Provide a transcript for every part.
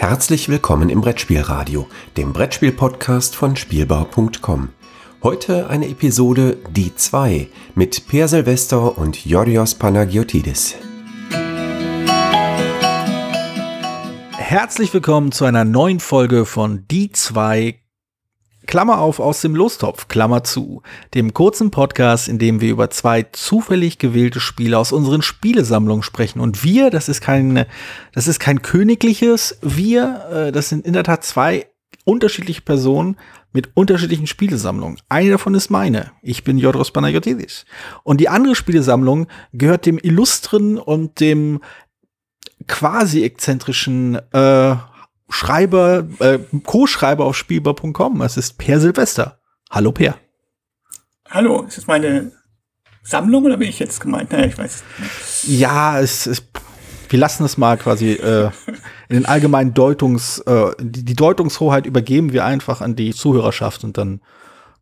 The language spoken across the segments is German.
Herzlich willkommen im Brettspielradio, dem Brettspiel-Podcast von Spielbau.com. Heute eine Episode Die 2 mit Per Silvester und Yorios Panagiotidis. Herzlich willkommen zu einer neuen Folge von Die 2 Klammer auf aus dem Lostopf, Klammer zu, dem kurzen Podcast, in dem wir über zwei zufällig gewählte Spiele aus unseren Spielesammlungen sprechen. Und wir, das ist kein, das ist kein königliches Wir, äh, das sind in der Tat zwei unterschiedliche Personen mit unterschiedlichen Spielesammlungen. Eine davon ist meine. Ich bin Jodros Panagiotis. Und die andere Spielesammlung gehört dem illustren und dem quasi exzentrischen äh, Schreiber, äh, Co-Schreiber auf Spielbar.com. Es ist Per Silvester. Hallo Per. Hallo, ist das meine Sammlung oder bin ich jetzt gemeint? Naja, ich weiß. Ja, es ist, wir lassen es mal quasi äh, in den allgemeinen Deutungs, äh, die, die Deutungshoheit übergeben wir einfach an die Zuhörerschaft und dann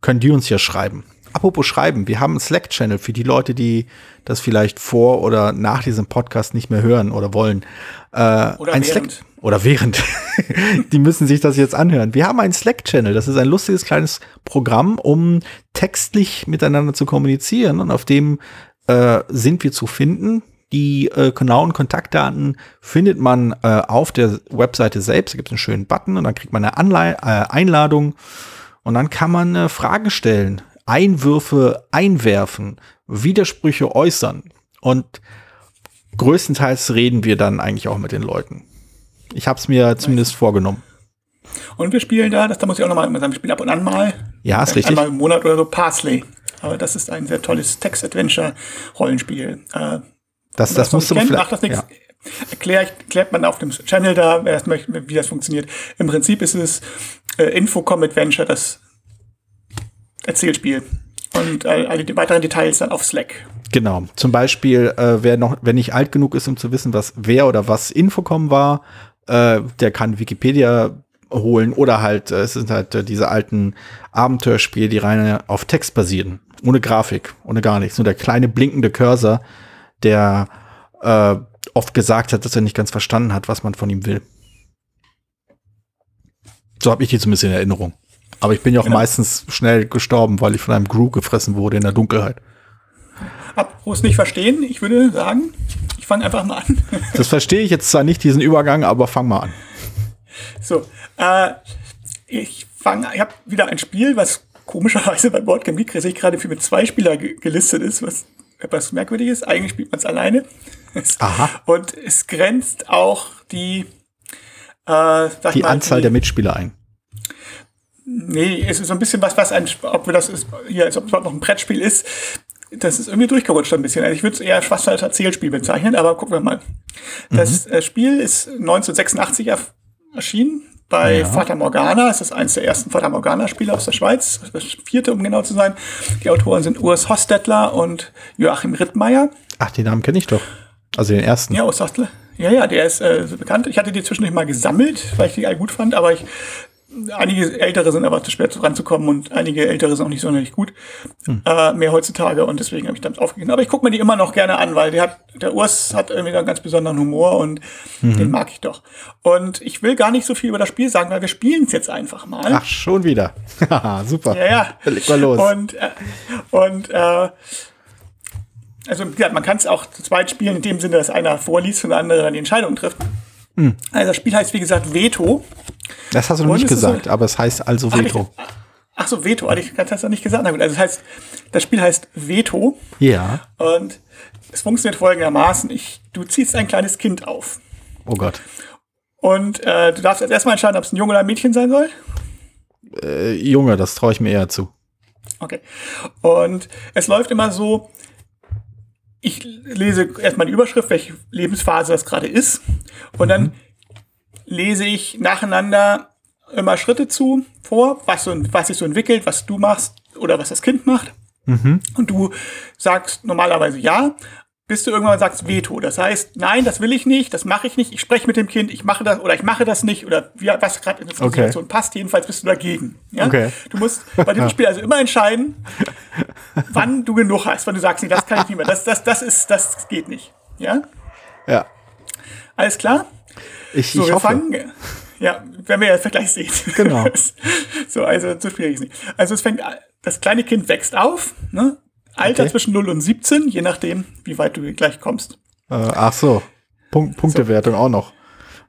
können die uns ja schreiben. Apropos Schreiben, wir haben einen Slack-Channel für die Leute, die das vielleicht vor oder nach diesem Podcast nicht mehr hören oder wollen. Äh, oder ein während. Slack oder während. die müssen sich das jetzt anhören. Wir haben einen Slack-Channel. Das ist ein lustiges kleines Programm, um textlich miteinander zu kommunizieren. Und auf dem äh, sind wir zu finden. Die äh, genauen Kontaktdaten findet man äh, auf der Webseite selbst. Da gibt es einen schönen Button und dann kriegt man eine Anlei äh, Einladung. Und dann kann man äh, Fragen stellen, Einwürfe einwerfen, Widersprüche äußern. Und größtenteils reden wir dann eigentlich auch mit den Leuten. Ich habe es mir zumindest vorgenommen. Und wir spielen da, das da muss ich auch nochmal sagen, wir spielen ab und an mal. Ja, ist richtig. Einmal im Monat oder so Parsley. Aber das ist ein sehr tolles Text-Adventure-Rollenspiel. Äh, das, das musst du kennt, macht das nichts. Ja. Erklärt, erklärt man auf dem Channel da, wer es möchte, wie das funktioniert. Im Prinzip ist es äh, Infocom Adventure, das Erzählspiel. Und äh, alle weiteren Details dann auf Slack. Genau. Zum Beispiel, äh, wer noch, wer nicht alt genug ist, um zu wissen, was wer oder was Infocom war, äh, der kann Wikipedia holen oder halt, äh, es sind halt äh, diese alten Abenteuerspiele, die rein auf Text basieren. Ohne Grafik, ohne gar nichts. Nur der kleine blinkende Cursor, der äh, oft gesagt hat, dass er nicht ganz verstanden hat, was man von ihm will. So habe ich die zumindest in Erinnerung. Aber ich bin ja auch genau. meistens schnell gestorben, weil ich von einem Gru gefressen wurde in der Dunkelheit. Apropos nicht verstehen, ich würde sagen, ich fange einfach mal an. das verstehe ich jetzt zwar nicht, diesen Übergang, aber fang mal an. So, äh, ich fange, ich habe wieder ein Spiel, was komischerweise bei Boardgame Geek sehe ich gerade für mit zwei Spieler gelistet ist, was etwas merkwürdig ist. Eigentlich spielt man es alleine. Aha. Und es grenzt auch die äh, die mal, Anzahl die, der Mitspieler ein. Nee, es ist so ein bisschen was, was ein, ob wir das ist, hier, als ob es noch ein Brettspiel ist das ist irgendwie durchgerutscht ein bisschen. Also ich würde es eher fast als Erzählspiel bezeichnen, aber gucken wir mal. Das mhm. Äh, Spiel ist 1986 erschienen bei ja. Fata Morgana. Das ist eines der ersten Fata Morgana-Spiele aus der Schweiz. Das vierte, um genau zu sein. Die Autoren sind Urs Hostetler und Joachim Rittmeier. Ach, den Namen kenne ich doch. Also den ersten. Ja, Urs Hostetler. Ja, ja, der ist äh, bekannt. Ich hatte die zwischendurch mal gesammelt, weil ich die alle gut fand, aber ich einige Ältere sind aber zu schwer ranzukommen und einige Ältere sind auch nicht sonderlich gut hm. äh, mehr heutzutage und deswegen habe ich damit aufgegeben. Aber ich gucke mir die immer noch gerne an, weil der hat, der Urs hat irgendwie einen ganz besonderen Humor und mhm. den mag ich doch. Und ich will gar nicht so viel über das Spiel sagen, weil wir spielen es jetzt einfach mal. Ach, schon wieder. Super. Ja, ja. Leg mal los. Und, äh, und äh, also man kann es auch zu zweit spielen, in dem Sinne, dass einer vorliest und der andere dann die Entscheidung trifft. Hm. Also das Spiel heißt, wie gesagt, Veto. Das hast du noch nicht gesagt, so, aber es heißt also Veto. Ach, ich, ach so, Veto, ich das hast du nicht gesagt. Also das heißt, das Spiel heißt Veto. Ja. Und es funktioniert folgendermaßen. Ich, du ziehst ein kleines Kind auf. Oh Gott. Und äh, du darfst jetzt erstmal entscheiden, ob es ein Junge oder ein Mädchen sein soll. Äh, Junge, das traue ich mir eher zu. Okay. Und es läuft immer so, ich lese erstmal die Überschrift, welche Lebensphase das gerade ist. Und dann mhm. lese ich nacheinander immer Schritte zu vor, was, so, was sich so entwickelt, was du machst oder was das Kind macht. Mhm. Und du sagst normalerweise ja, bis du irgendwann sagst Veto. Das heißt, nein, das will ich nicht, das mache ich nicht, ich spreche mit dem Kind, ich mache das oder ich mache das nicht oder wie, was gerade in der Situation okay. passt, jedenfalls bist du dagegen. Ja? Okay. Du musst bei dem Spiel also immer entscheiden, wann du genug hast, wenn du sagst, nee, das kann ich nicht mehr, das, das, das ist, das geht nicht. Ja? Ja. Alles klar? Ich, so, ich hoffe. Fangen, Ja, werden wir ja gleich sehen. Genau. so, also so schwierig ist nicht. Also es fängt, das kleine Kind wächst auf, ne? Alter Okay. zwischen 0 und 17, je nachdem, wie weit du gleich kommst. Äh, ach so. Punkt, Punktewertung auch noch.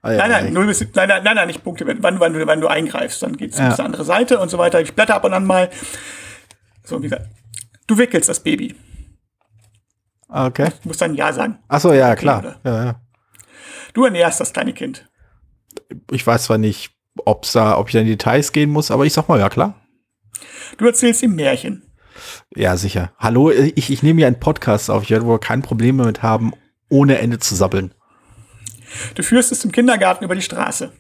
Ah, ja, Nein, nein, ey. 0 bis, nein, nein, nein, nein, nicht Punkte, wann, wann, du, wann du eingreifst, dann geht's Ja. auf die andere Seite und so weiter. Ich blätter ab und an mal. So, wie gesagt, du wickelst das Baby. Ah, Okay. Du musst dann Ja sagen. Ach so, ja, klar. Ja, ja. Du ernährst das kleine Kind. Ich weiß zwar nicht, ob's da, ob ich da in Details gehen muss, aber ich sag mal, ja, klar. Du erzählst ihm Märchen. Ja, sicher. Hallo, ich, ich nehme ja einen Podcast auf. Ich werde wohl kein Problem damit haben, ohne Ende zu sabbeln. Du führst es zum Kindergarten über die Straße.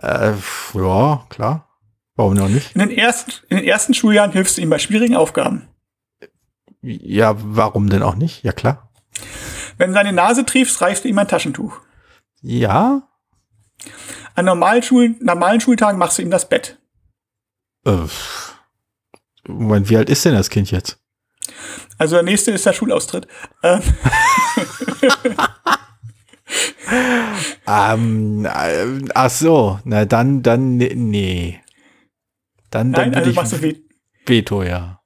Äh, ja, klar. Warum noch nicht? In den, ersten, in den ersten Schuljahren hilfst du ihm bei schwierigen Aufgaben. Ja, warum denn auch nicht? Ja, klar. Wenn du seine Nase triefst, reichst du ihm ein Taschentuch. Ja, An normalen, Schul normalen Schultagen machst du ihm das Bett. äh, Moment, wie alt ist denn das Kind jetzt? Also der nächste ist der Schulaustritt. Ähm, Ähm, äh, ach so, na dann, dann, ne- nee. Dann, dann nein, also ich machst du. Veto, ja.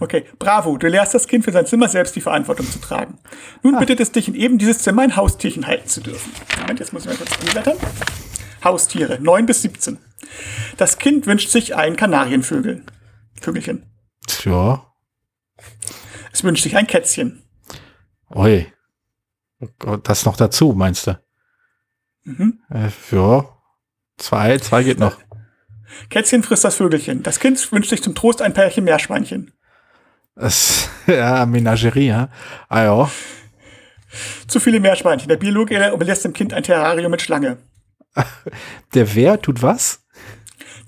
Okay, bravo, du lehrst das Kind für sein Zimmer selbst die Verantwortung zu tragen. Nun Ah. bittet es dich, in eben dieses Zimmer ein Haustierchen halten zu dürfen. Moment, jetzt muss ich mal kurz umblättern. Haustiere, 9 bis 17. Das Kind wünscht sich ein Kanarienvögel. Vögelchen. Tja, Es wünscht sich ein Kätzchen. oi. Oh Das noch dazu, meinst du? Mhm. Äh, ja, zwei, zwei geht noch. Kätzchen frisst das Vögelchen. Das Kind wünscht sich zum Trost ein Pärchen Meerschweinchen. Das, ja, Menagerie, ja. Ah ja. Zu viele Meerschweinchen. Der Biologe überlässt dem Kind ein Terrarium mit Schlange. Der wer tut was?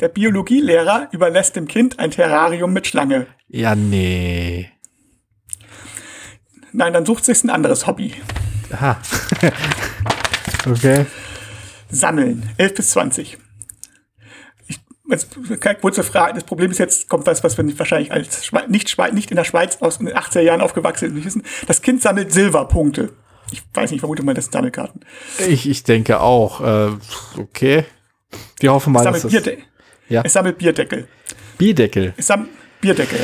Der Biologielehrer überlässt dem Kind ein Terrarium mit Schlange. Ja, nee. Nein, dann sucht sich ein anderes Hobby. Aha. okay. Sammeln. 11 bis 20. Keine kurze Frage. Das Problem ist jetzt, kommt was, was wir nicht, wahrscheinlich als Schwe nicht, Schwe nicht in der Schweiz aus den 80er Jahren aufgewachsen sind, wissen. Das Kind sammelt Silberpunkte. Ich weiß nicht, vermute mal, das sind Sammelkarten. Ich, ich denke auch. Äh, okay. Wir hoffen mal, Es dass Bierde Ja. es sammelt Bierdeckel. Bierdeckel. Es sammelt Bierdeckel,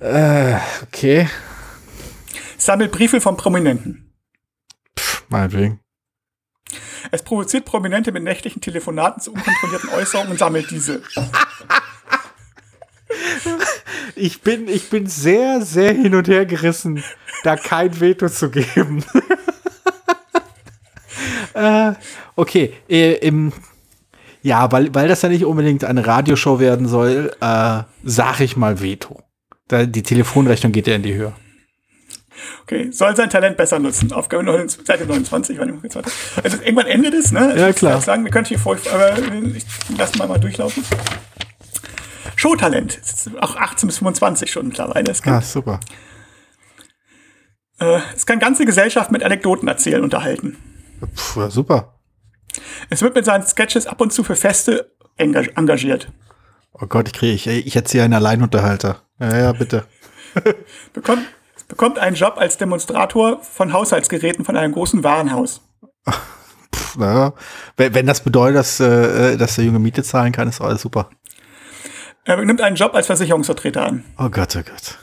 ja. Okay. Es sammelt Briefe von Prominenten. Meinetwegen. Es provoziert Prominente mit nächtlichen Telefonaten zu unkontrollierten Äußerungen und sammelt diese. Ich bin, ich bin sehr, sehr hin und her gerissen, da kein Veto zu geben. äh, okay, äh, im, ja, weil, weil das ja nicht unbedingt eine Radioshow werden soll, äh, sag ich mal Veto. Da, die Telefonrechnung geht ja in die Höhe. Okay, soll sein Talent besser nutzen. Aufgabe 29, Seite 29, wann ich jetzt warte. Also irgendwann endet es, ne? Ich Ja, klar. gleich Sagen, wir können hier vor, aber ich lass mal mal durchlaufen. Showtalent. Auch 18 bis 25 schon mittlerweile. Es kann, Ah, super. äh, es kann ganze Gesellschaft mit Anekdoten erzählen, unterhalten. Puh, ja, super. Es wird mit seinen Sketches ab und zu für Feste enga- engagiert. Oh Gott, ich kriege, ich, ich erzähle einen Alleinunterhalter. Ja, ja, bitte. Bekommt, bekommt einen Job als Demonstrator von Haushaltsgeräten von einem großen Warenhaus. Pff, na, wenn, wenn das bedeutet, dass, äh, dass der Junge Miete zahlen kann, ist alles super. Er nimmt einen Job als Versicherungsvertreter an. Oh Gott, oh Gott.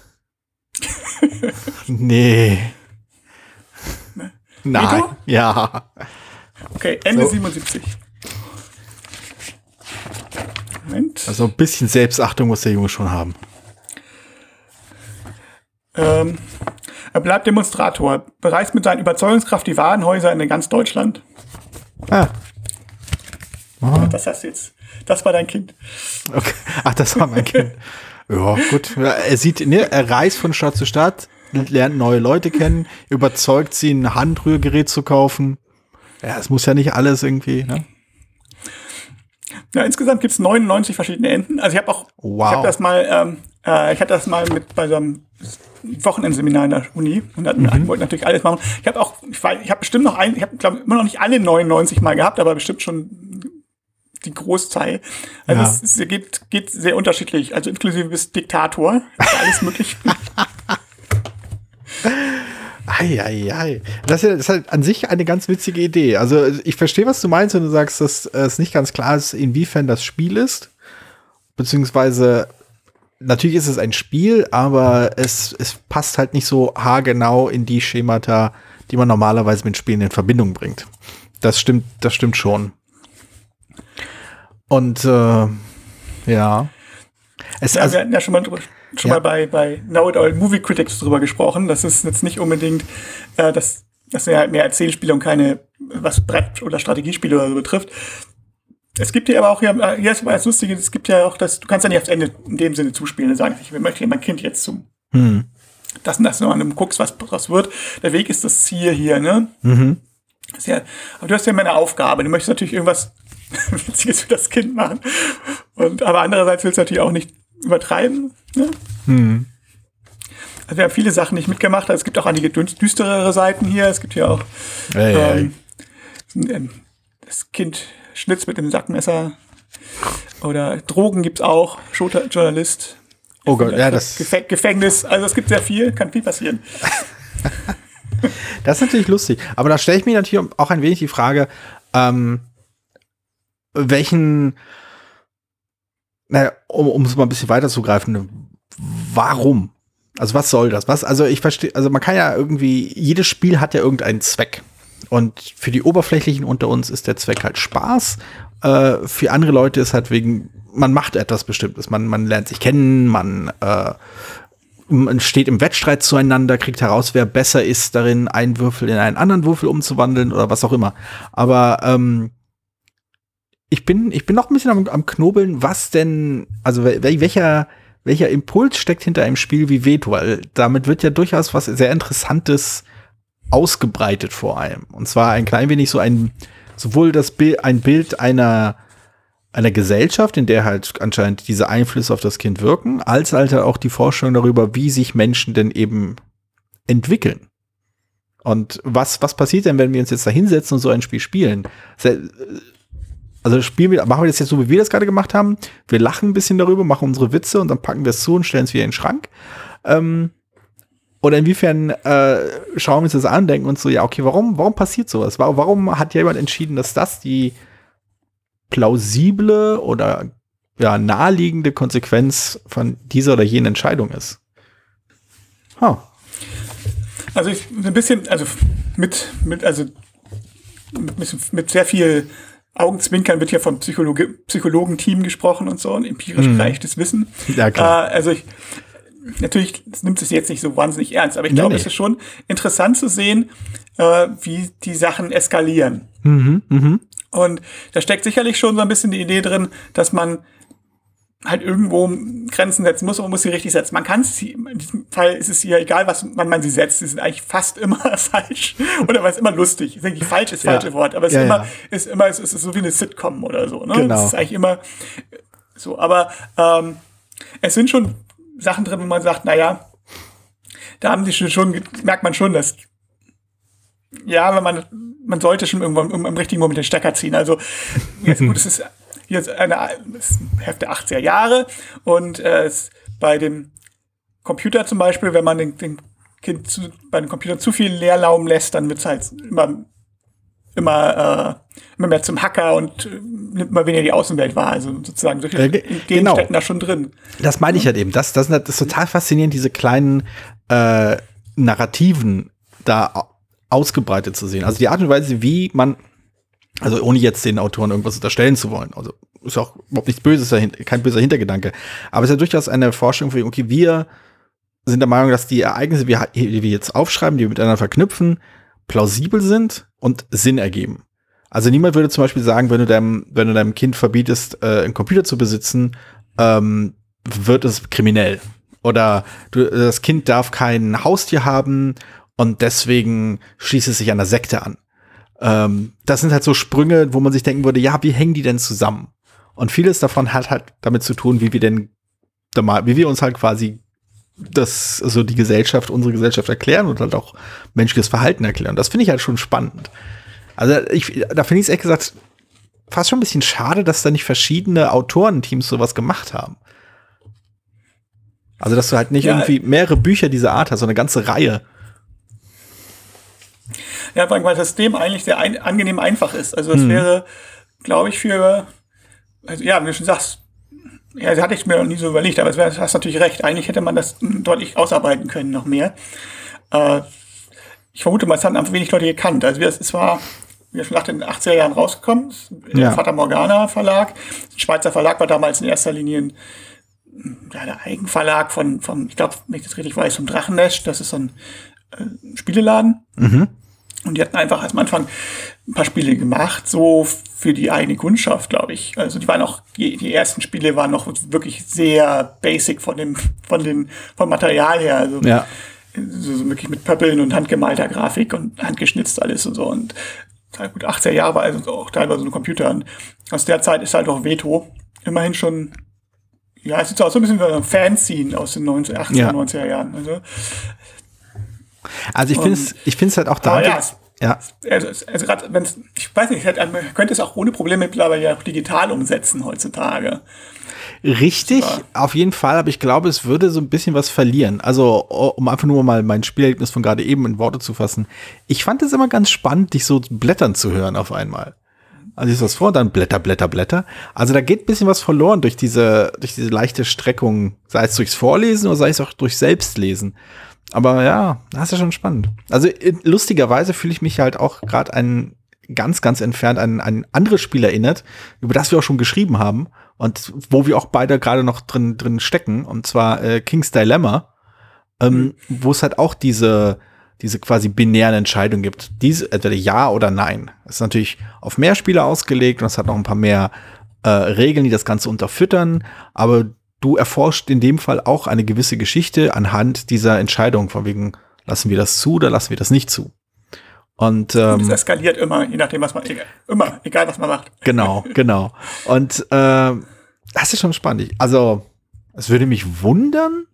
nee. Nein. Veto? Ja. Okay, Ende So. 77. Moment. Also ein bisschen Selbstachtung muss der Junge schon haben. Ähm, er bleibt Demonstrator, bereist mit seiner Überzeugungskraft die Warenhäuser in ganz Deutschland. Ah, Das hast du jetzt. Das war dein Kind. okay. Ach, das war mein Kind. Ja, gut. Er sieht, ne, er reist von Stadt zu Stadt, lernt neue Leute kennen, überzeugt sie, ein Handrührgerät zu kaufen. Ja, es muss ja nicht alles irgendwie, ne? Ja, insgesamt gibt es 99 verschiedene Enten. Also ich habe auch, Wow. ich habe das mal, ähm, äh, ich hatte das mal mit bei so einem Wochenendseminar in der Uni und hatten, Mhm. wollten natürlich alles machen. Ich habe auch, ich, weiß- ich habe bestimmt noch ein, ich habe glaube immer noch nicht alle 99 mal gehabt, aber bestimmt schon die Großteil. Also Ja. es, es geht, geht sehr unterschiedlich, also inklusive bis Diktator, alles möglich. Eieiei. Ist ja, das ist halt an sich eine ganz witzige Idee. Also ich verstehe, was du meinst, wenn du sagst, dass es nicht ganz klar ist, inwiefern das Spiel ist. Beziehungsweise, natürlich ist es ein Spiel, aber es, es passt halt nicht so haargenau in die Schemata, die man normalerweise mit Spielen in Verbindung bringt. Das stimmt, das stimmt schon. Und äh, ja. Es, ja, also, wir hatten ja schon mal, schon ja. mal bei, bei Now It All Movie Critics drüber gesprochen. Das ist jetzt nicht unbedingt, äh, das, das sind halt mehr Erzählspiele und keine, was Brett- oder Strategiespiele oder so betrifft. Es gibt ja aber auch, ja, hier ist das Lustige, es gibt ja auch das, du kannst ja nicht aufs Ende in dem Sinne zuspielen und sagen, ich möchte mein Kind jetzt zum, hm. das und das, wenn du guckst, was daraus wird. Der Weg ist das Ziel hier, ne? Mhm. Ja, aber du hast ja immer eine Aufgabe. Du möchtest natürlich irgendwas Witziges für das Kind machen. Und, aber andererseits willst du natürlich auch nicht übertreiben. Ne? Hm. Also wir haben viele Sachen nicht mitgemacht. Also es gibt auch einige düsterere Seiten hier. Es gibt hier auch ähm, das Kind schnitzt mit dem Sackmesser. Oder Drogen gibt's auch. Journalist. Oh Gott, ja, das. Gefängnis. Also es gibt sehr viel, kann viel passieren. das ist natürlich lustig. Aber da stelle ich mir natürlich auch ein wenig die Frage, ähm, welchen, naja, um, um es mal ein bisschen weiterzugreifen, warum? Also was soll das? Was, also ich verstehe, also man kann ja irgendwie, jedes Spiel hat ja irgendeinen Zweck. Und für die Oberflächlichen unter uns ist der Zweck halt Spaß. Äh, für andere Leute ist halt wegen, man macht etwas Bestimmtes. Man, man lernt sich kennen, man, äh, man steht im Wettstreit zueinander, kriegt heraus, wer besser ist darin, einen Würfel in einen anderen Würfel umzuwandeln oder was auch immer. Aber ähm, ich bin, ich bin noch ein bisschen am, am Knobeln, was denn, also welcher, welcher Impuls steckt hinter einem Spiel wie Veto, weil damit wird ja durchaus was sehr Interessantes ausgebreitet vor allem. Und zwar ein klein wenig so ein, sowohl das Bild, ein Bild einer, einer Gesellschaft, in der halt anscheinend diese Einflüsse auf das Kind wirken, als halt auch die Forschung darüber, wie sich Menschen denn eben entwickeln. Und was, was passiert denn, wenn wir uns jetzt da hinsetzen und so ein Spiel spielen? also spielen wir, machen wir das jetzt so, wie wir das gerade gemacht haben. Wir lachen ein bisschen darüber, machen unsere Witze und dann packen wir es zu und stellen es wieder in den Schrank. Ähm, oder inwiefern äh, schauen wir uns das an, denken uns so, ja, okay, warum, warum passiert sowas? Warum, warum hat jemand entschieden, dass das die plausible oder ja, naheliegende Konsequenz von dieser oder jenen Entscheidung ist? Huh. Also ich ein bisschen, also mit, mit, also mit, mit sehr viel Augenzwinkern wird ja vom Psychologe, Psychologenteam gesprochen und so, und empirisch mhm. reichtes Wissen. Ja, klar. Äh, also ich, natürlich nimmt es jetzt nicht so wahnsinnig ernst, aber ich glaube, nee. es ist schon interessant zu sehen, äh, wie die Sachen eskalieren. Mhm, mh. Und da steckt sicherlich schon so ein bisschen die Idee drin, dass man halt irgendwo Grenzen setzen muss und man muss sie richtig setzen. Man kann sie, in diesem Fall ist es ja egal, was, wann man sie setzt, sie sind eigentlich fast immer falsch oder es immer lustig. Ich denke, falsch ist das falsche ja. Wort, aber es ja, ist, immer, ja. ist immer, es ist so wie eine Sitcom oder so. Ne? Genau. Es ist eigentlich immer so. Aber ähm, es sind schon Sachen drin, wo man sagt, naja, da haben sie schon, schon merkt man schon, dass ja, wenn man man sollte schon irgendwann im, im richtigen Moment den Stecker ziehen. Also jetzt gut, es ist jetzt eine Hälfte 80er Jahre und äh, bei dem Computer zum Beispiel, wenn man den, den Kind zu, bei den Computern zu viel Leerlaum lässt, dann wird es halt immer immer, äh, immer mehr zum Hacker und äh, nimmt mal weniger die Außenwelt wahr. Also sozusagen solche äh, genau. stecken da schon drin. Das meine ich halt eben. Das, das, das ist total faszinierend, diese kleinen äh, Narrativen da ausgebreitet zu sehen. Also die Art und Weise, wie man also ohne jetzt den Autoren irgendwas unterstellen zu wollen. Also ist auch überhaupt nichts Böses dahinter, kein böser Hintergedanke. Aber es ist ja durchaus eine Forschung für, okay, wir sind der Meinung, dass die Ereignisse, die wir jetzt aufschreiben, die wir miteinander verknüpfen, plausibel sind und Sinn ergeben. Also niemand würde zum Beispiel sagen, wenn du deinem, wenn du deinem Kind verbietest, äh, einen Computer zu besitzen, ähm, wird es kriminell. Oder du, das Kind darf kein Haustier haben und deswegen schließt es sich einer Sekte an. Ähm, das sind halt so Sprünge, wo man sich denken würde, ja, wie hängen die denn zusammen? Und vieles davon hat halt damit zu tun, wie wir denn, wie wir uns halt quasi das, so also die Gesellschaft, unsere Gesellschaft erklären und halt auch menschliches Verhalten erklären. Das finde ich halt schon spannend. Also ich, da finde ich es ehrlich gesagt fast schon ein bisschen schade, dass da nicht verschiedene Autorenteams sowas gemacht haben. Also, dass du halt nicht ja, irgendwie mehrere Bücher dieser Art hast, so eine ganze Reihe. Ja, weil das System eigentlich sehr ein, angenehm einfach ist. Also es mhm. wäre, glaube ich, für, also ja, wie du schon sagst, ja, das hatte ich mir noch nie so überlegt, aber du hast natürlich recht. Eigentlich hätte man das deutlich ausarbeiten können, noch mehr. Äh, ich vermute mal, es haben einfach wenig Leute gekannt. Also es war, wie wir schon nach den 80er Jahren rausgekommen, der ja. Fata Morgana Verlag. Der Schweizer Verlag war damals in erster Linie ein, ja, der Eigenverlag von, von ich glaube, wenn ich das richtig weiß, vom Drachennest. Das ist so ein äh, Spieleladen. Mhm. Und die hatten einfach am Anfang ein paar Spiele gemacht, so für die eigene Kundschaft, glaube ich. Also die waren auch, die, die, ersten Spiele waren noch wirklich sehr basic von dem, von den, vom Material her. Also ja. so, so wirklich mit Pöppeln und handgemalter Grafik und handgeschnitzt alles und so. Und gut 18 Jahre war also auch teilweise ein Computer. Und aus der Zeit ist halt auch Veto immerhin schon, ja, es ist auch so ein bisschen wie ein Fanzine aus den 90, 80er, ja. 90er Jahren. Also also ich finde es ich find's halt auch da. Ja, ja. Also, also gerade wenn ich weiß nicht, man könnte es auch ohne Probleme mittlerweile ja auch digital umsetzen heutzutage. Richtig, ja. auf jeden Fall, aber ich glaube, es würde so ein bisschen was verlieren. Also, um einfach nur mal mein Spielerlebnis von gerade eben in Worte zu fassen. Ich fand es immer ganz spannend, dich so blättern zu hören auf einmal. Also ist was vor, dann Blätter, Blätter, Blätter. Also da geht ein bisschen was verloren durch diese, durch diese leichte Streckung, sei es durchs Vorlesen oder sei es auch durch Selbstlesen. Aber ja, das ist schon spannend. Also lustigerweise fühle ich mich halt auch gerade ein ganz, ganz entfernt an ein anderes Spiel erinnert, über das wir auch schon geschrieben haben und wo wir auch beide gerade noch drin, drin stecken, und zwar äh, King's Dilemma, ähm, mhm. wo es halt auch diese, diese quasi binären Entscheidungen gibt. Diese, entweder ja oder nein. Das ist natürlich auf mehr Spiele ausgelegt und es hat noch ein paar mehr äh, Regeln, die das Ganze unterfüttern, aber du erforscht in dem Fall auch eine gewisse Geschichte anhand dieser Entscheidung, von wegen, lassen wir das zu oder lassen wir das nicht zu. Und, ähm, es eskaliert immer, je nachdem, was man, immer, egal was man macht. Genau, genau. Und äh, das ist schon spannend. Also, es würde mich wundern,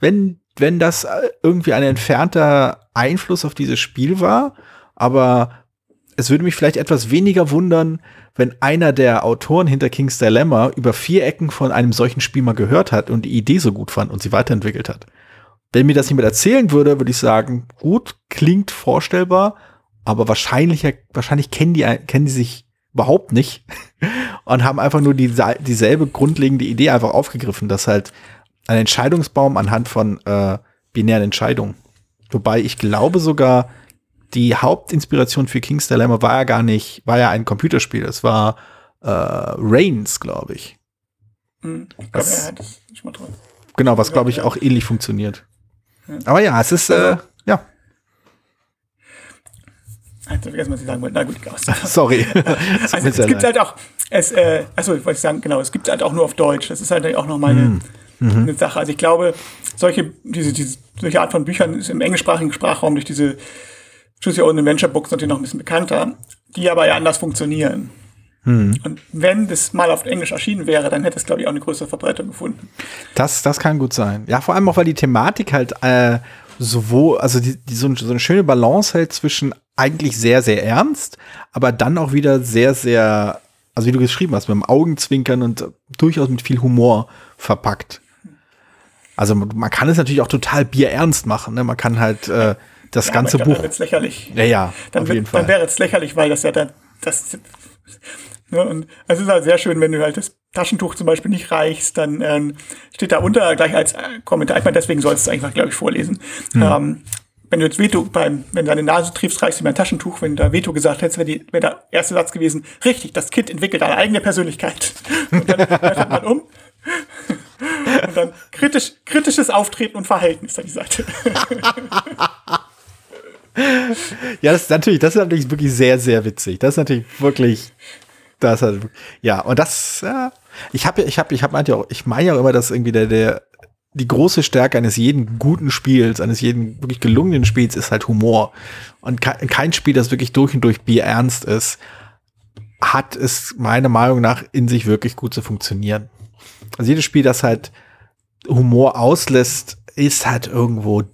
wenn, wenn das äh, irgendwie ein entfernter Einfluss auf dieses Spiel war, aber es würde mich vielleicht etwas weniger wundern, wenn einer der Autoren hinter King's Dilemma über vier Ecken von einem solchen Spiel mal gehört hat und die Idee so gut fand und sie weiterentwickelt hat. Wenn mir das jemand erzählen würde, würde ich sagen, gut, klingt vorstellbar, aber wahrscheinlich, wahrscheinlich kennen die, kennen die sich überhaupt nicht und haben einfach nur die, dieselbe grundlegende Idee einfach aufgegriffen, dass halt ein Entscheidungsbaum anhand von äh, binären Entscheidungen. Wobei ich glaube sogar, die Hauptinspiration für King's Dilemma war ja gar nicht, war ja ein Computerspiel. Es war äh, Reigns, glaube ich. Mhm. Das, ja, genau, was glaube ich auch ähnlich funktioniert. Ja. Aber ja, es ist, äh, also ja. Also, vergessen, was ich sagen wollte. Na gut, aus. Sorry. also, es gibt halt auch, es, äh, achso, wollte ich sagen, genau, es gibt halt auch nur auf Deutsch. Das ist halt auch nochmal eine, mhm. eine Sache. Also ich glaube, solche, diese, diese, solche Art von Büchern ist im englischsprachigen Sprachraum durch diese Choose Your Own Adventure Books natürlich noch ein bisschen bekannter, die aber ja anders funktionieren. Hm. Und wenn das mal auf Englisch erschienen wäre, dann hätte es, glaube ich, auch eine größere Verbreitung gefunden. Das, das kann gut sein. Ja, vor allem auch, weil die Thematik halt äh, sowohl, also die, die so, so eine schöne Balance hält zwischen eigentlich sehr, sehr ernst, aber dann auch wieder sehr, sehr, also wie du geschrieben hast, mit dem Augenzwinkern und durchaus mit viel Humor verpackt. Also man kann es natürlich auch total bierernst machen. Ne? Man kann halt äh, das ja, ganze Buch. Dann wird es lächerlich. Ja, ja, dann auf wird, jeden Fall. Dann wäre es lächerlich, weil das ja dann, das, ne, und es ist halt sehr schön, wenn du halt das Taschentuch zum Beispiel nicht reichst, dann ähm, steht da unter gleich als äh, Kommentar. Ich meine, deswegen sollst du einfach, glaube ich, vorlesen. Hm. Ähm, wenn du jetzt Veto beim, wenn du deine Nase triffst, reichst du mir ein Taschentuch. Wenn du da Veto gesagt hättest, wäre wär der erste Satz gewesen, richtig, das Kind entwickelt eine eigene Persönlichkeit. Und dann hört man um. Und dann kritisch, kritisches Auftreten und Verhältnis an die Seite. ja, das ist natürlich, das ist natürlich wirklich sehr, sehr witzig. Das ist natürlich wirklich, das hat, ja, und das, ja, ich habe, ich habe, ich habe auch, ich meine ja auch immer, dass irgendwie der, der, die große Stärke eines jeden guten Spiels, eines jeden wirklich gelungenen Spiels ist halt Humor. Und kein Spiel, das wirklich durch und durch bierernst ist, hat es meiner Meinung nach in sich wirklich gut zu funktionieren. Also jedes Spiel, das halt Humor auslässt, ist halt irgendwo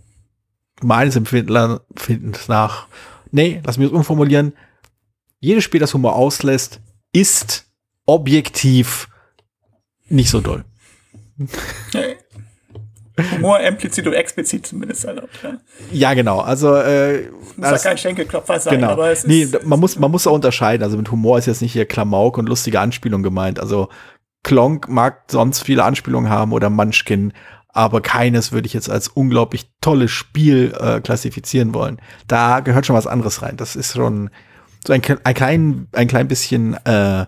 meines Empfindens nach, nee, lass mich das umformulieren, jedes Spiel, das Humor auslässt, ist objektiv nicht so doll. Humor implizit oder explizit zumindest erlaubt. Ja, Ja, genau. Also äh, muss ja kein Schenkelklopfer sein, genau. aber es nee, ist, man muss man muss auch unterscheiden. Also mit Humor ist jetzt nicht hier Klamauk und lustige Anspielung gemeint. Also Klonk mag sonst viele Anspielungen haben oder Munchkin, aber keines würde ich jetzt als unglaublich tolles Spiel äh, klassifizieren wollen. Da gehört schon was anderes rein. Das ist schon so ein, ein klein ein klein bisschen äh,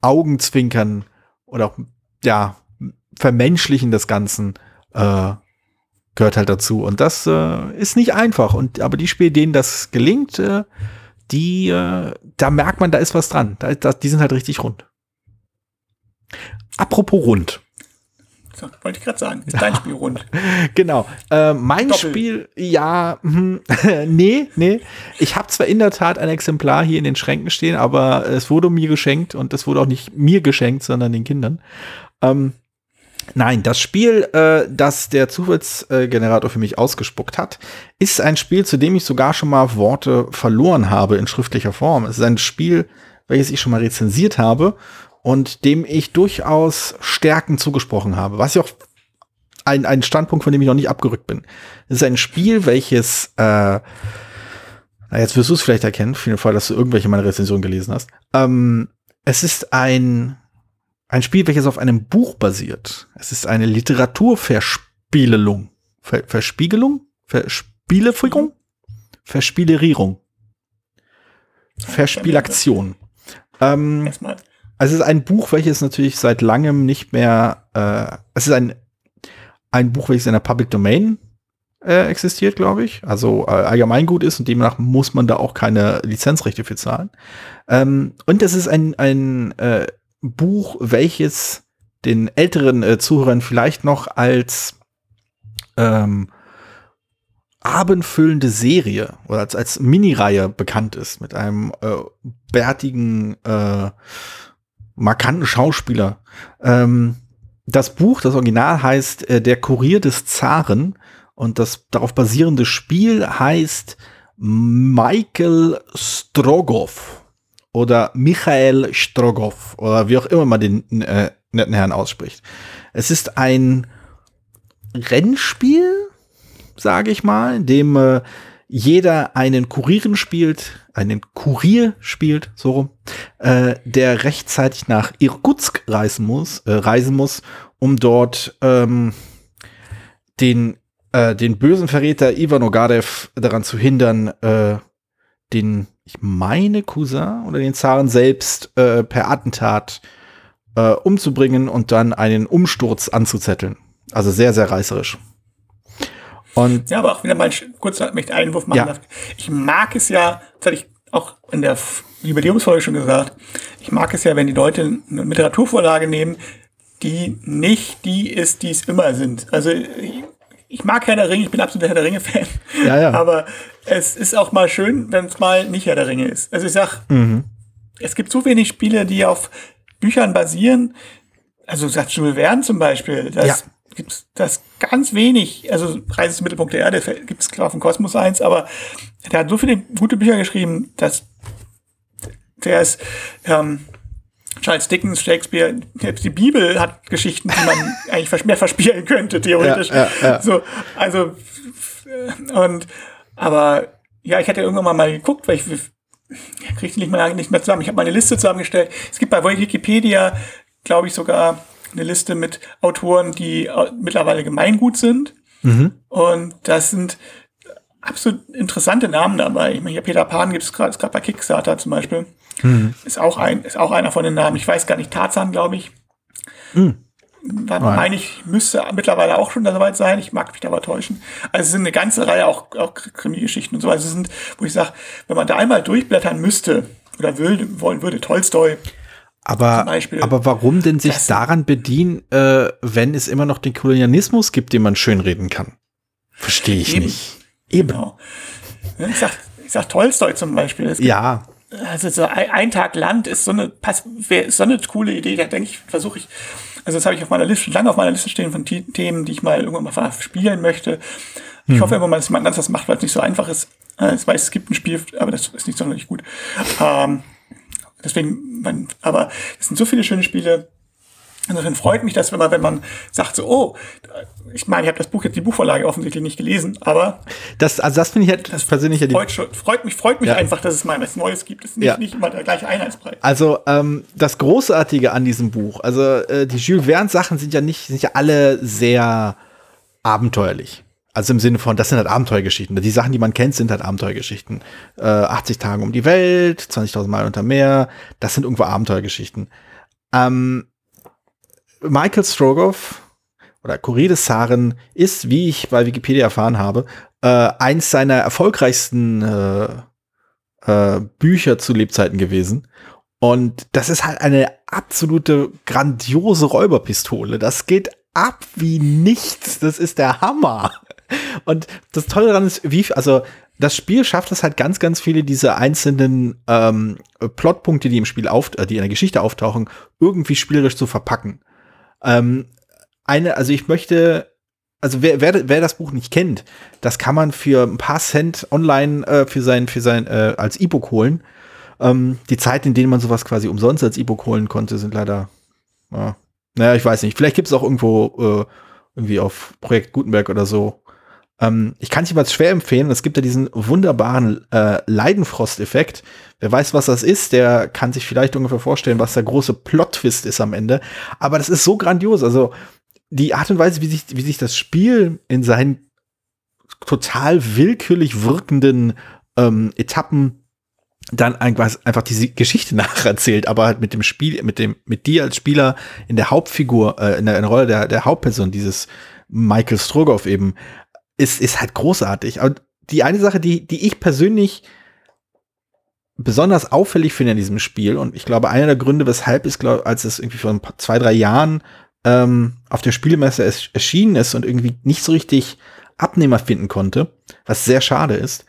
Augenzwinkern oder auch ja Vermenschlichen des Ganzen äh, gehört halt dazu. Und das äh, ist nicht einfach. Und aber die Spiele, denen das gelingt, äh, die, äh, da merkt man, da ist was dran. Da, da, die sind halt richtig rund. Apropos rund. So, wollte ich gerade sagen, ist dein Spiel rund. Genau. Äh, mein Doppel. Spiel, ja, hm, nee, nee. Ich habe zwar in der Tat ein Exemplar hier in den Schränken stehen, aber es wurde mir geschenkt und es wurde auch nicht mir geschenkt, sondern den Kindern. Ähm, nein, das Spiel, äh, das der Zufallsgenerator für mich ausgespuckt hat, ist ein Spiel, zu dem ich sogar schon mal Worte verloren habe in schriftlicher Form. Es ist ein Spiel, welches ich schon mal rezensiert habe und dem ich durchaus Stärken zugesprochen habe, was ich auch ein, ein Standpunkt, von dem ich noch nicht abgerückt bin. Es ist ein Spiel, welches, äh, jetzt wirst du es vielleicht erkennen, auf jeden Fall, dass du irgendwelche meiner Rezensionen gelesen hast. Ähm, es ist ein, ein Spiel, welches auf einem Buch basiert. Es ist eine Literaturverspielelung. Ver, Verspiegelung? Verspielefigung? Verspielerierung. Verspielaktion. Ähm, Erstmal. Also es ist ein Buch, welches natürlich seit langem nicht mehr, äh, es ist ein, ein Buch, welches in der Public Domain äh, existiert, glaube ich. Also äh, allgemeingut ist und demnach muss man da auch keine Lizenzrechte für zahlen. Ähm, und es ist ein, ein äh, Buch, welches den älteren äh, Zuhörern vielleicht noch als ähm, abendfüllende Serie oder als, als Minireihe bekannt ist mit einem äh, bärtigen, äh, markanten Schauspieler. Ähm, das Buch, das Original heißt äh, Der Kurier des Zaren und das darauf basierende Spiel heißt Michael Strogoff oder Michael Strogoff oder wie auch immer man den äh, netten Herrn ausspricht. Es ist ein Rennspiel, sage ich mal, in dem äh, jeder einen Kurieren spielt, einen Kurier spielt, so rum, äh, der rechtzeitig nach Irkutsk reisen muss, äh, reisen muss, um dort ähm, den, äh, den bösen Verräter Ivan Ogarev daran zu hindern, äh, den, ich meine, Cousin oder den Zaren selbst äh, per Attentat äh, umzubringen und dann einen Umsturz anzuzetteln. Also sehr, sehr reißerisch. Und Ja, aber auch wieder mal kurz möchte einen Einwurf machen. Ja. Ich mag es ja, das hatte ich auch in der Jubiläumsfolge schon gesagt, ich mag es ja, wenn die Leute eine Literaturvorlage nehmen, die nicht die ist, die es immer sind. Also ich, mag Herr der Ringe, ich bin absoluter Herr der Ringe-Fan. Ja, ja. Aber es ist auch mal schön, wenn es mal nicht Herr der Ringe ist. Also ich sag, es gibt so wenig Spiele, die auf Büchern basieren. Also sagt Jules Verne zum Beispiel, das Ja. Gibt's das ganz wenig. Also Reise zum Mittelpunkt der Erde gibt es klar auf dem Kosmos 1, aber der hat so viele gute Bücher geschrieben, dass der ist ähm, Charles Dickens, Shakespeare, selbst die Bibel hat Geschichten, die man eigentlich mehr verspielen könnte, theoretisch. Ja, ja, ja. So, also und aber ja, ich hatte irgendwann mal, mal geguckt, weil ich kriege ich nicht mehr, nicht mehr zusammen. Ich habe meine Liste zusammengestellt. Es gibt bei Wikipedia, glaube ich, sogar eine Liste mit Autoren, die äh, mittlerweile Gemeingut sind. Und das sind absolut interessante Namen dabei. Ich meine, hier Peter Pan gibt es gerade bei Kickstarter zum Beispiel. Ist auch ein, ist auch einer von den Namen. Ich weiß gar nicht, Tarzan, glaube ich. War, meine ich, müsste mittlerweile auch schon soweit sein. Ich mag mich da aber täuschen. Also es sind eine ganze Reihe auch, auch Krimi-Geschichten und so. Also es sind, wo ich sage, wenn man da einmal durchblättern müsste oder will, wollen würde, Tolstoi, aber, aber warum denn sich Das- daran bedienen, äh, wenn es immer noch den Kolonialismus gibt, den man schönreden kann? Verstehe ich Eben. nicht. Eben. genau. Ich sag, ich sag Tolstoi zum Beispiel. Es gibt Ja, also so ein, ein Tag Land ist so eine, ist so eine coole Idee. Da denke ich, versuche ich, also das habe ich auf meiner Liste, schon lange auf meiner Liste stehen von The Themen, die ich mal irgendwann mal spielen möchte. Ich hoffe immer mal, dass jemand anders das macht, weil es nicht so einfach ist. Äh, Ich weiß, es gibt ein Spiel, aber das ist nicht sonderlich gut. Ähm, deswegen, man, aber es sind so viele schöne Spiele. Insofern freut mich das, wenn man, wenn man sagt so, oh, ich meine, ich habe das Buch jetzt die Buchvorlage offensichtlich nicht gelesen, aber das, also das finde ich halt das persönlich ja freut, freut mich, freut mich ja. einfach, dass es mal was Neues gibt. Es ist nicht, ja. nicht immer der gleiche Einheitspreis. Also ähm, das Großartige an diesem Buch, also äh, die Jules Verne Sachen sind ja nicht, sind ja alle sehr abenteuerlich. Also im Sinne von, das sind halt Abenteuergeschichten. Die Sachen, die man kennt, sind halt Abenteuergeschichten. Äh, 80 Tage um die Welt, 20.000 Meilen unter Meer, das sind irgendwo Abenteuergeschichten. Ähm, Michael Strogoff oder Kurides Saren ist, wie ich bei Wikipedia erfahren habe, äh, eins seiner erfolgreichsten äh, äh, Bücher zu Lebzeiten gewesen. Und das ist halt eine absolute grandiose Räuberpistole. Das geht ab wie nichts. Das ist der Hammer. Und das Tolle daran ist, wie, also das Spiel schafft es halt ganz, ganz viele dieser einzelnen ähm, Plotpunkte, die im Spiel auf, äh, die in der Geschichte auftauchen, irgendwie spielerisch zu verpacken. Ähm, eine, also ich möchte, also wer, wer, wer das Buch nicht kennt, das kann man für ein paar Cent online äh, für sein, für sein, äh, als E-Book holen. Ähm, die Zeiten, in denen man sowas quasi umsonst als E-Book holen konnte, sind leider, ja, naja, ich weiß nicht. Vielleicht gibt es auch irgendwo äh, irgendwie auf Projekt Gutenberg oder so. Ähm, ich kann es jeweils schwer empfehlen. Es gibt ja diesen wunderbaren äh, Leidenfrost-Effekt. Wer weiß, was das ist, der kann sich vielleicht ungefähr vorstellen, was der große Plot-Twist ist am Ende. Aber das ist so grandios. Also die Art und Weise, wie sich, wie sich das Spiel in seinen total willkürlich wirkenden ähm, Etappen dann einfach, diese Geschichte nacherzählt, aber halt mit dem Spiel, mit dem, mit dir als Spieler in der Hauptfigur, äh, in, der, in der Rolle der, der Hauptperson, dieses Michael Strogoff eben, ist, ist halt großartig. Aber die eine Sache, die, die ich persönlich besonders auffällig finde in diesem Spiel, und ich glaube, einer der Gründe, weshalb es, glaube als es irgendwie vor zwei, drei Jahren ähm, auf der Spielemesse erschienen ist und irgendwie nicht so richtig Abnehmer finden konnte, was sehr schade ist,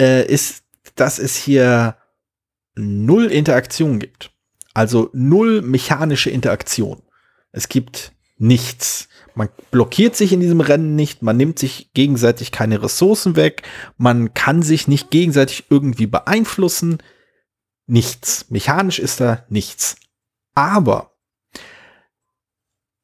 äh, ist, dass es hier null Interaktion gibt. Also null mechanische Interaktion. Es gibt nichts. Man blockiert sich in diesem Rennen nicht, man nimmt sich gegenseitig keine Ressourcen weg, man kann sich nicht gegenseitig irgendwie beeinflussen. Nichts. Mechanisch ist da nichts. Aber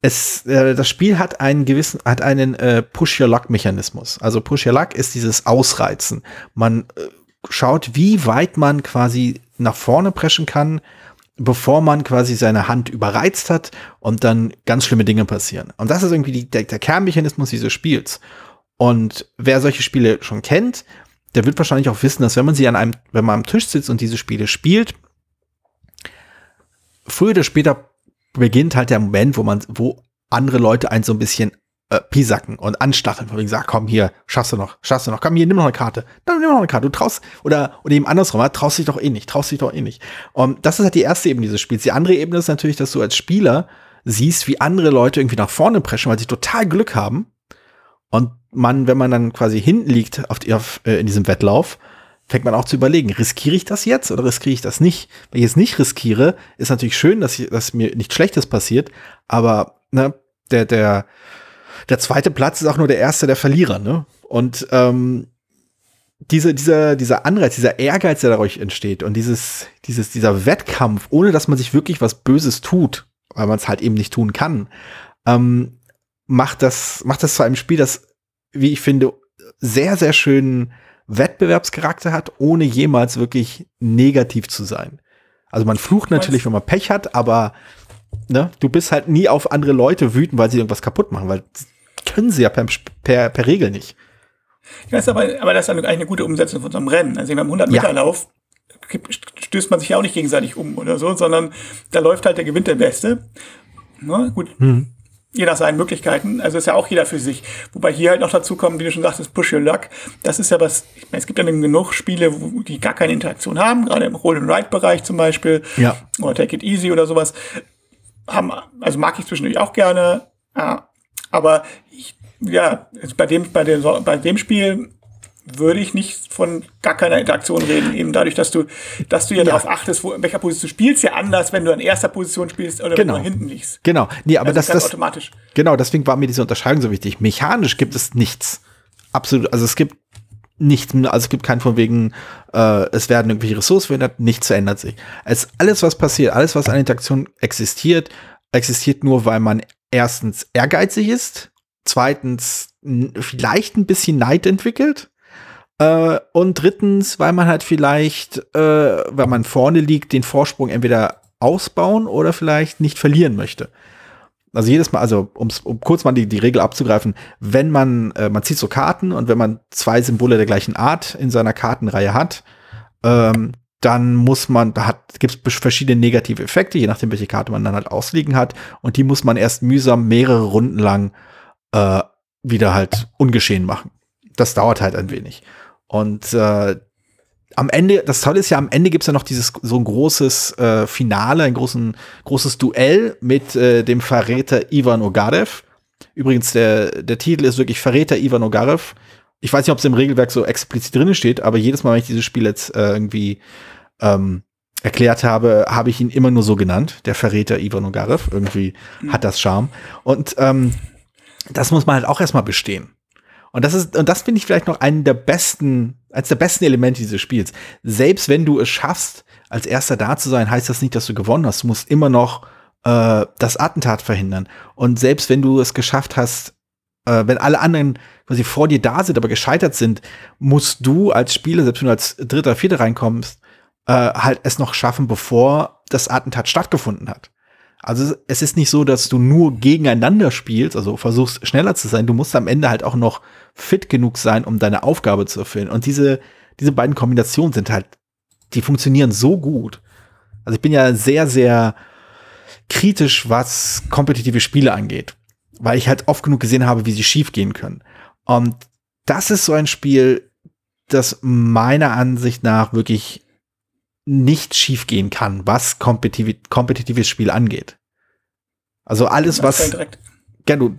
es, äh, das Spiel hat einen gewissen, hat einen äh, Push-Your-Luck-Mechanismus. Also Push-Your-Luck ist dieses Ausreizen. Man äh, schaut, wie weit man quasi nach vorne preschen kann, bevor man quasi seine Hand überreizt hat und dann ganz schlimme Dinge passieren. Und das ist irgendwie die, der, der Kernmechanismus dieses Spiels. Und wer solche Spiele schon kennt, der wird wahrscheinlich auch wissen, dass wenn man sie an einem, wenn man am Tisch sitzt und diese Spiele spielt, früher oder später beginnt halt der Moment, wo man, wo andere Leute einen so ein bisschen äh, pisacken und anstacheln, von wegen, sag, komm hier, schaffst du noch, schaffst du noch, komm hier, nimm noch eine Karte, dann nimm noch eine Karte, du traust, oder, oder eben andersrum, traust dich doch eh nicht, traust dich doch eh nicht. Und das ist halt die erste Ebene dieses Spiels. Die andere Ebene ist natürlich, dass du als Spieler siehst, wie andere Leute irgendwie nach vorne preschen, weil sie total Glück haben. Und man, wenn man dann quasi hinten liegt auf, auf äh, in diesem Wettlauf, fängt man auch zu überlegen, riskiere ich das jetzt oder riskiere ich das nicht? Wenn ich es nicht riskiere, ist natürlich schön, dass, ich, dass mir nichts Schlechtes passiert, aber ne, der, der, der zweite Platz ist auch nur der erste der Verlierer, ne? Und ähm, diese, dieser, dieser Anreiz, dieser Ehrgeiz, der dadurch entsteht und dieses, dieses, dieser Wettkampf, ohne dass man sich wirklich was Böses tut, weil man es halt eben nicht tun kann, ähm, macht das, macht das zu einem Spiel, das, wie ich finde, sehr, sehr schönen Wettbewerbscharakter hat, ohne jemals wirklich negativ zu sein. Also man flucht natürlich, wenn man Pech hat, aber ne, du bist halt nie auf andere Leute wütend, weil sie irgendwas kaputt machen, weil können sie ja per, per, per Regel nicht. Ich weiß aber, aber das ist eigentlich eine gute Umsetzung von so einem Rennen. Also beim 100-Meter-Lauf ja. stößt man sich ja auch nicht gegenseitig um oder so, sondern da läuft halt der gewinnt der Beste. Ne? Gut. Hm. Je nach seinen Möglichkeiten. Also ist ja auch jeder für sich. Wobei hier halt noch dazu kommen, wie du schon sagtest, Push Your Luck. Das ist ja was, ich meine, es gibt ja genug Spiele, wo die gar keine Interaktion haben, gerade im Roll-and-Ride-Bereich zum Beispiel. Ja. Oder Take It Easy oder sowas. Haben, also mag ich zwischendurch auch gerne. Aber ich, ja, bei dem, bei dem, bei dem Spiel würde ich nicht von gar keiner Interaktion reden, eben dadurch, dass du, dass du ja, ja. darauf achtest, wo, in welcher Position du spielst, ja anders, wenn du an erster Position spielst oder genau. wenn du hinten liegst. Genau, nee, aber also das, das, automatisch. Genau, deswegen war mir diese Unterscheidung so wichtig. Mechanisch gibt es nichts. Absolut, also es gibt nichts, also es gibt keinen von wegen, äh, es werden irgendwelche Ressourcen verändert, nichts verändert sich. Es alles, was passiert, alles, was an Interaktion existiert, existiert nur, weil man erstens ehrgeizig ist, zweitens vielleicht ein bisschen Neid entwickelt äh, und drittens, weil man halt vielleicht, äh, weil man vorne liegt, den Vorsprung entweder ausbauen oder vielleicht nicht verlieren möchte. Also jedes Mal, also um's, um kurz mal die, die Regel abzugreifen, wenn man, äh, man zieht so Karten und wenn man zwei Symbole der gleichen Art in seiner Kartenreihe hat, ähm, dann muss man, da hat, gibt es verschiedene negative Effekte, je nachdem, welche Karte man dann halt ausliegen hat. Und die muss man erst mühsam mehrere Runden lang äh, wieder halt ungeschehen machen. Das dauert halt ein wenig. Und äh, am Ende, das Tolle ist ja, am Ende gibt es ja noch dieses so ein großes äh, Finale, ein großen, großes Duell mit äh, dem Verräter Ivan Ogarev. Übrigens, der, der Titel ist wirklich Verräter Ivan Ogarev. Ich weiß nicht, ob es im Regelwerk so explizit drin steht, aber jedes Mal, wenn ich dieses Spiel jetzt äh, irgendwie ähm, erklärt habe, habe ich ihn immer nur so genannt, der Verräter Ivan Ogarev. Irgendwie mhm. hat das Charme. Und ähm, das muss man halt auch erstmal bestehen. Und das ist, und das finde ich vielleicht noch einen der besten, als der besten Elemente dieses Spiels. Selbst wenn du es schaffst, als erster da zu sein, heißt das nicht, dass du gewonnen hast. Du musst immer noch äh, das Attentat verhindern. Und selbst wenn du es geschafft hast, äh, wenn alle anderen quasi vor dir da sind, aber gescheitert sind, musst du als Spieler, selbst wenn du als Dritter, Vierter reinkommst, äh, halt es noch schaffen, bevor das Attentat stattgefunden hat. Also es ist nicht so, dass du nur gegeneinander spielst, also versuchst schneller zu sein. Du musst am Ende halt auch noch fit genug sein, um deine Aufgabe zu erfüllen. Und diese, diese beiden Kombinationen sind halt, die funktionieren so gut. Also ich bin ja sehr, sehr kritisch, was kompetitive Spiele angeht, weil ich halt oft genug gesehen habe, wie sie schief gehen können. Und das ist so ein Spiel, das meiner Ansicht nach wirklich nicht schief gehen kann, was kompetitiv, kompetitives Spiel angeht. Also alles, was. Ja, du,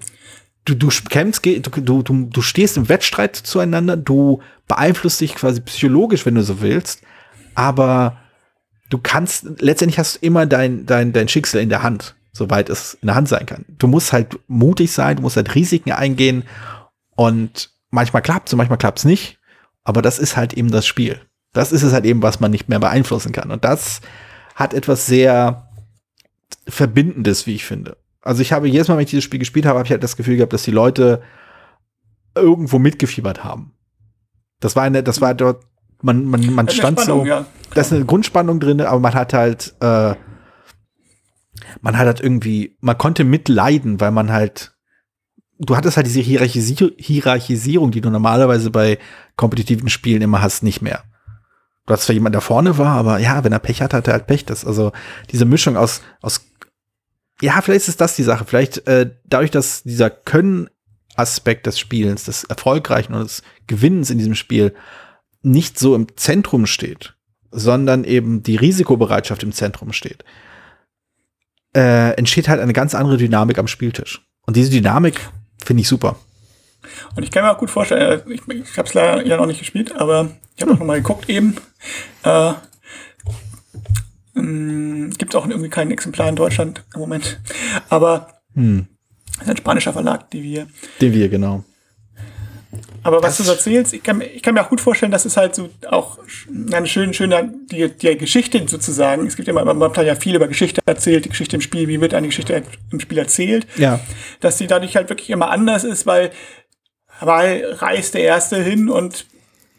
du, du kämpfst, du, du, du, du stehst im Wettstreit zueinander, du beeinflusst dich quasi psychologisch, wenn du so willst, aber du kannst, letztendlich hast du immer dein, dein, dein Schicksal in der Hand, soweit es in der Hand sein kann. Du musst halt mutig sein, du musst halt Risiken eingehen und manchmal klappt es und manchmal klappt es nicht, aber das ist halt eben das Spiel. Das ist es halt eben, was man nicht mehr beeinflussen kann. Und das hat etwas sehr Verbindendes, wie ich finde. Also ich habe jedes Mal, wenn ich dieses Spiel gespielt habe, habe ich halt das Gefühl gehabt, dass die Leute irgendwo mitgefiebert haben. Das war eine, das war dort, man, man, man stand Spannung, so, ja. da ist eine Grundspannung drin, aber man hat halt, äh, man hat halt irgendwie, man konnte mitleiden, weil man halt, du hattest halt diese Hierarchisierung, die du normalerweise bei kompetitiven Spielen immer hast, nicht mehr. Du hast zwar jemand, der vorne war, aber ja, wenn er Pech hat, hat er halt Pech. Das, also diese Mischung aus, aus ja, vielleicht ist das die Sache. Vielleicht äh, dadurch, dass dieser Können-Aspekt des Spielens, des Erfolgreichen und des Gewinnens in diesem Spiel nicht so im Zentrum steht, sondern eben die Risikobereitschaft im Zentrum steht, äh, entsteht halt eine ganz andere Dynamik am Spieltisch. Und diese Dynamik finde ich super. Und ich kann mir auch gut vorstellen, äh, ich, ich habe es leider ja noch nicht gespielt, aber ich habe auch noch mal geguckt eben. Äh, ähm, Gibt auch irgendwie kein Exemplar in Deutschland im Moment. Aber hm. ist ein spanischer Verlag, die wir. Die wir, genau. Aber was das du erzählst, ich kann, ich kann mir auch gut vorstellen, dass es halt so auch eine schöne, schöne, die, die Geschichte sozusagen, es gibt immer, man hat ja viel über Geschichte erzählt, die Geschichte im Spiel, wie wird eine Geschichte im Spiel erzählt. Ja. Dass die dadurch halt wirklich immer anders ist, weil, weil reist der Erste hin und,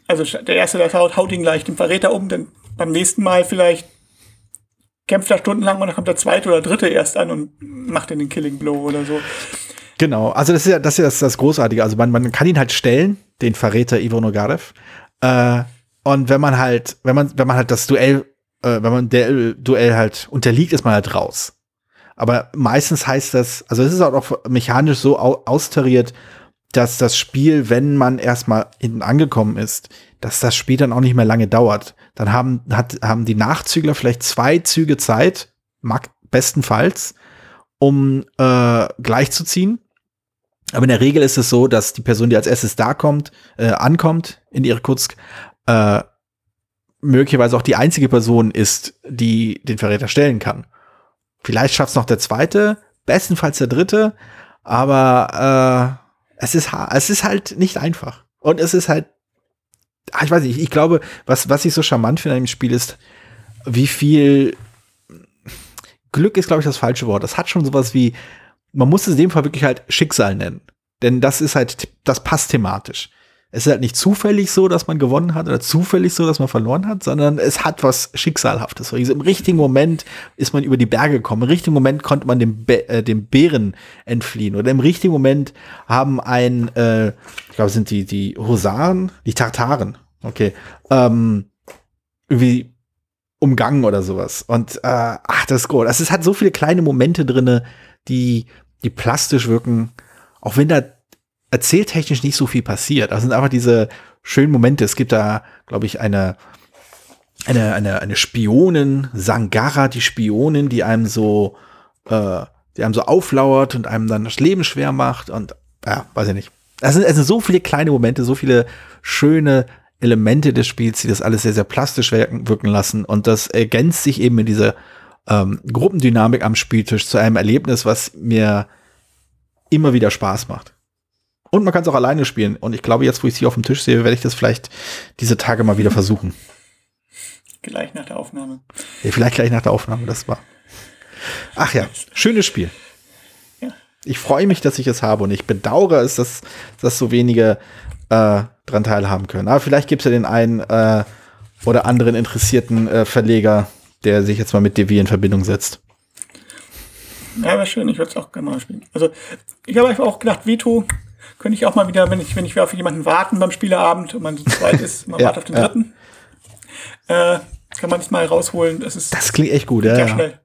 also der Erste, der haut, haut ihn gleich den Verräter um, dann beim nächsten Mal vielleicht kämpft er stundenlang und dann kommt der zweite oder dritte erst an und macht den Killing Blow oder so. Genau, also das ist ja das, ist das Großartige. Also man, man kann ihn halt stellen, den Verräter Ivo Nogarev. Äh, und wenn man halt, wenn man, wenn man halt das Duell, äh, wenn man der Duell halt unterliegt, ist man halt raus. Aber meistens heißt das, also es ist auch mechanisch so austariert, dass das Spiel, wenn man erstmal hinten angekommen ist, dass das Spiel dann auch nicht mehr lange dauert. Dann haben, hat, haben die Nachzügler vielleicht zwei Züge Zeit, mag, bestenfalls, um äh, gleichzuziehen. Aber in der Regel ist es so, dass die Person, die als erstes da kommt, äh, ankommt in Irkutsk, äh, möglicherweise auch die einzige Person ist, die den Verräter stellen kann. Vielleicht schafft es noch der zweite, bestenfalls der dritte, aber äh, es, ist, es ist halt nicht einfach. Und es ist halt Ah, ich weiß nicht, ich glaube, was, was ich so charmant finde an dem Spiel ist, wie viel Glück ist, glaube ich, das falsche Wort. Das hat schon sowas wie, man muss es in dem Fall wirklich halt Schicksal nennen. Denn das ist halt, das passt thematisch. Es ist halt nicht zufällig so, dass man gewonnen hat oder zufällig so, dass man verloren hat, sondern es hat was Schicksalhaftes. Also Im richtigen Moment ist man über die Berge gekommen. Im richtigen Moment konnte man dem, Be äh, dem Bären entfliehen. Oder im richtigen Moment haben ein, äh, ich glaube, sind die, die Husaren, die Tartaren, okay, ähm, irgendwie umgangen oder sowas. Und äh, ach, das ist gut. Also, es hat so viele kleine Momente drinne, die, die plastisch wirken, auch wenn da erzähltechnisch nicht so viel passiert. Das sind einfach diese schönen Momente. Es gibt da, glaube ich, eine, eine, eine, eine Spionin, Sangara, die Spionin, die einem so, äh, die einem so auflauert und einem dann das Leben schwer macht und ja, weiß ich nicht. Es sind, es sind so viele kleine Momente, so viele schöne Elemente des Spiels, die das alles sehr, sehr plastisch wirken, wirken lassen. Und das ergänzt sich eben in diese ähm, Gruppendynamik am Spieltisch zu einem Erlebnis, was mir immer wieder Spaß macht. Und man kann es auch alleine spielen. Und ich glaube, jetzt, wo ich es hier auf dem Tisch sehe, werde ich das vielleicht diese Tage mal wieder versuchen. Gleich nach der Aufnahme. Ja, vielleicht gleich nach der Aufnahme, das war. Ach ja, schönes Spiel. Ja. Ich freue mich, dass ich es habe und ich bedauere es, dass, dass so wenige äh, dran teilhaben können. Aber vielleicht gibt es ja den einen äh, oder anderen interessierten äh, Verleger, der sich jetzt mal mit Devi in Verbindung setzt. Ja, wäre schön, ich würde es auch gerne mal spielen. Also, ich habe einfach auch gedacht, Veto könnte ich auch mal wieder, wenn ich, wenn ich auf jemanden warten beim Spieleabend und man so zweit ist, man ja, wartet auf den ja. dritten, äh, kann man es mal rausholen. Das, ist das klingt echt gut, ja. ja. Schnell.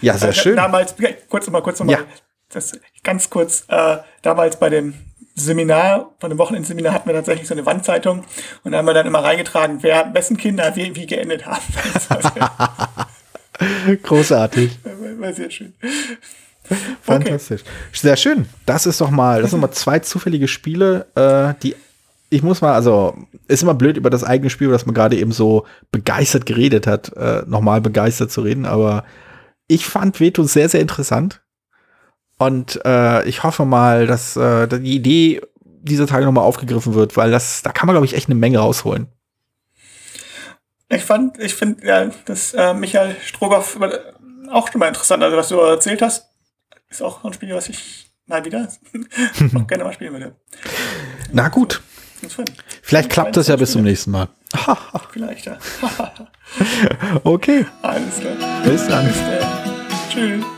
Ja, sehr äh, schön. Damals, kurz nochmal, kurz nochmal, ja. das ganz kurz, äh, damals bei dem Seminar, von dem Wochenendseminar hatten wir tatsächlich so eine Wandzeitung und da haben wir dann immer reingetragen, wer, wessen Kinder wie, wie geendet haben. Großartig. War sehr schön. Fantastisch. Okay. Sehr schön. Das ist doch mal, das sind mal zwei zufällige Spiele, äh, die ich muss mal, also ist immer blöd über das eigene Spiel, das man gerade eben so begeistert geredet hat, äh, nochmal begeistert zu reden, aber ich fand Veto sehr, sehr interessant. Und äh, ich hoffe mal, dass äh, die Idee dieser Tage nochmal aufgegriffen wird, weil das, da kann man, glaube ich, echt eine Menge rausholen. Ich fand, ich finde, ja, dass äh, Michael Strogoff auch schon mal interessant, also was du erzählt hast, ist auch ein Spiel, was ich mal wieder auch gerne mal spielen würde. Na gut. Vielleicht klappt das ja bis zum nächsten Mal. Vielleicht, ja. okay. Alles klar. Bis dann. Bis dann. Tschüss.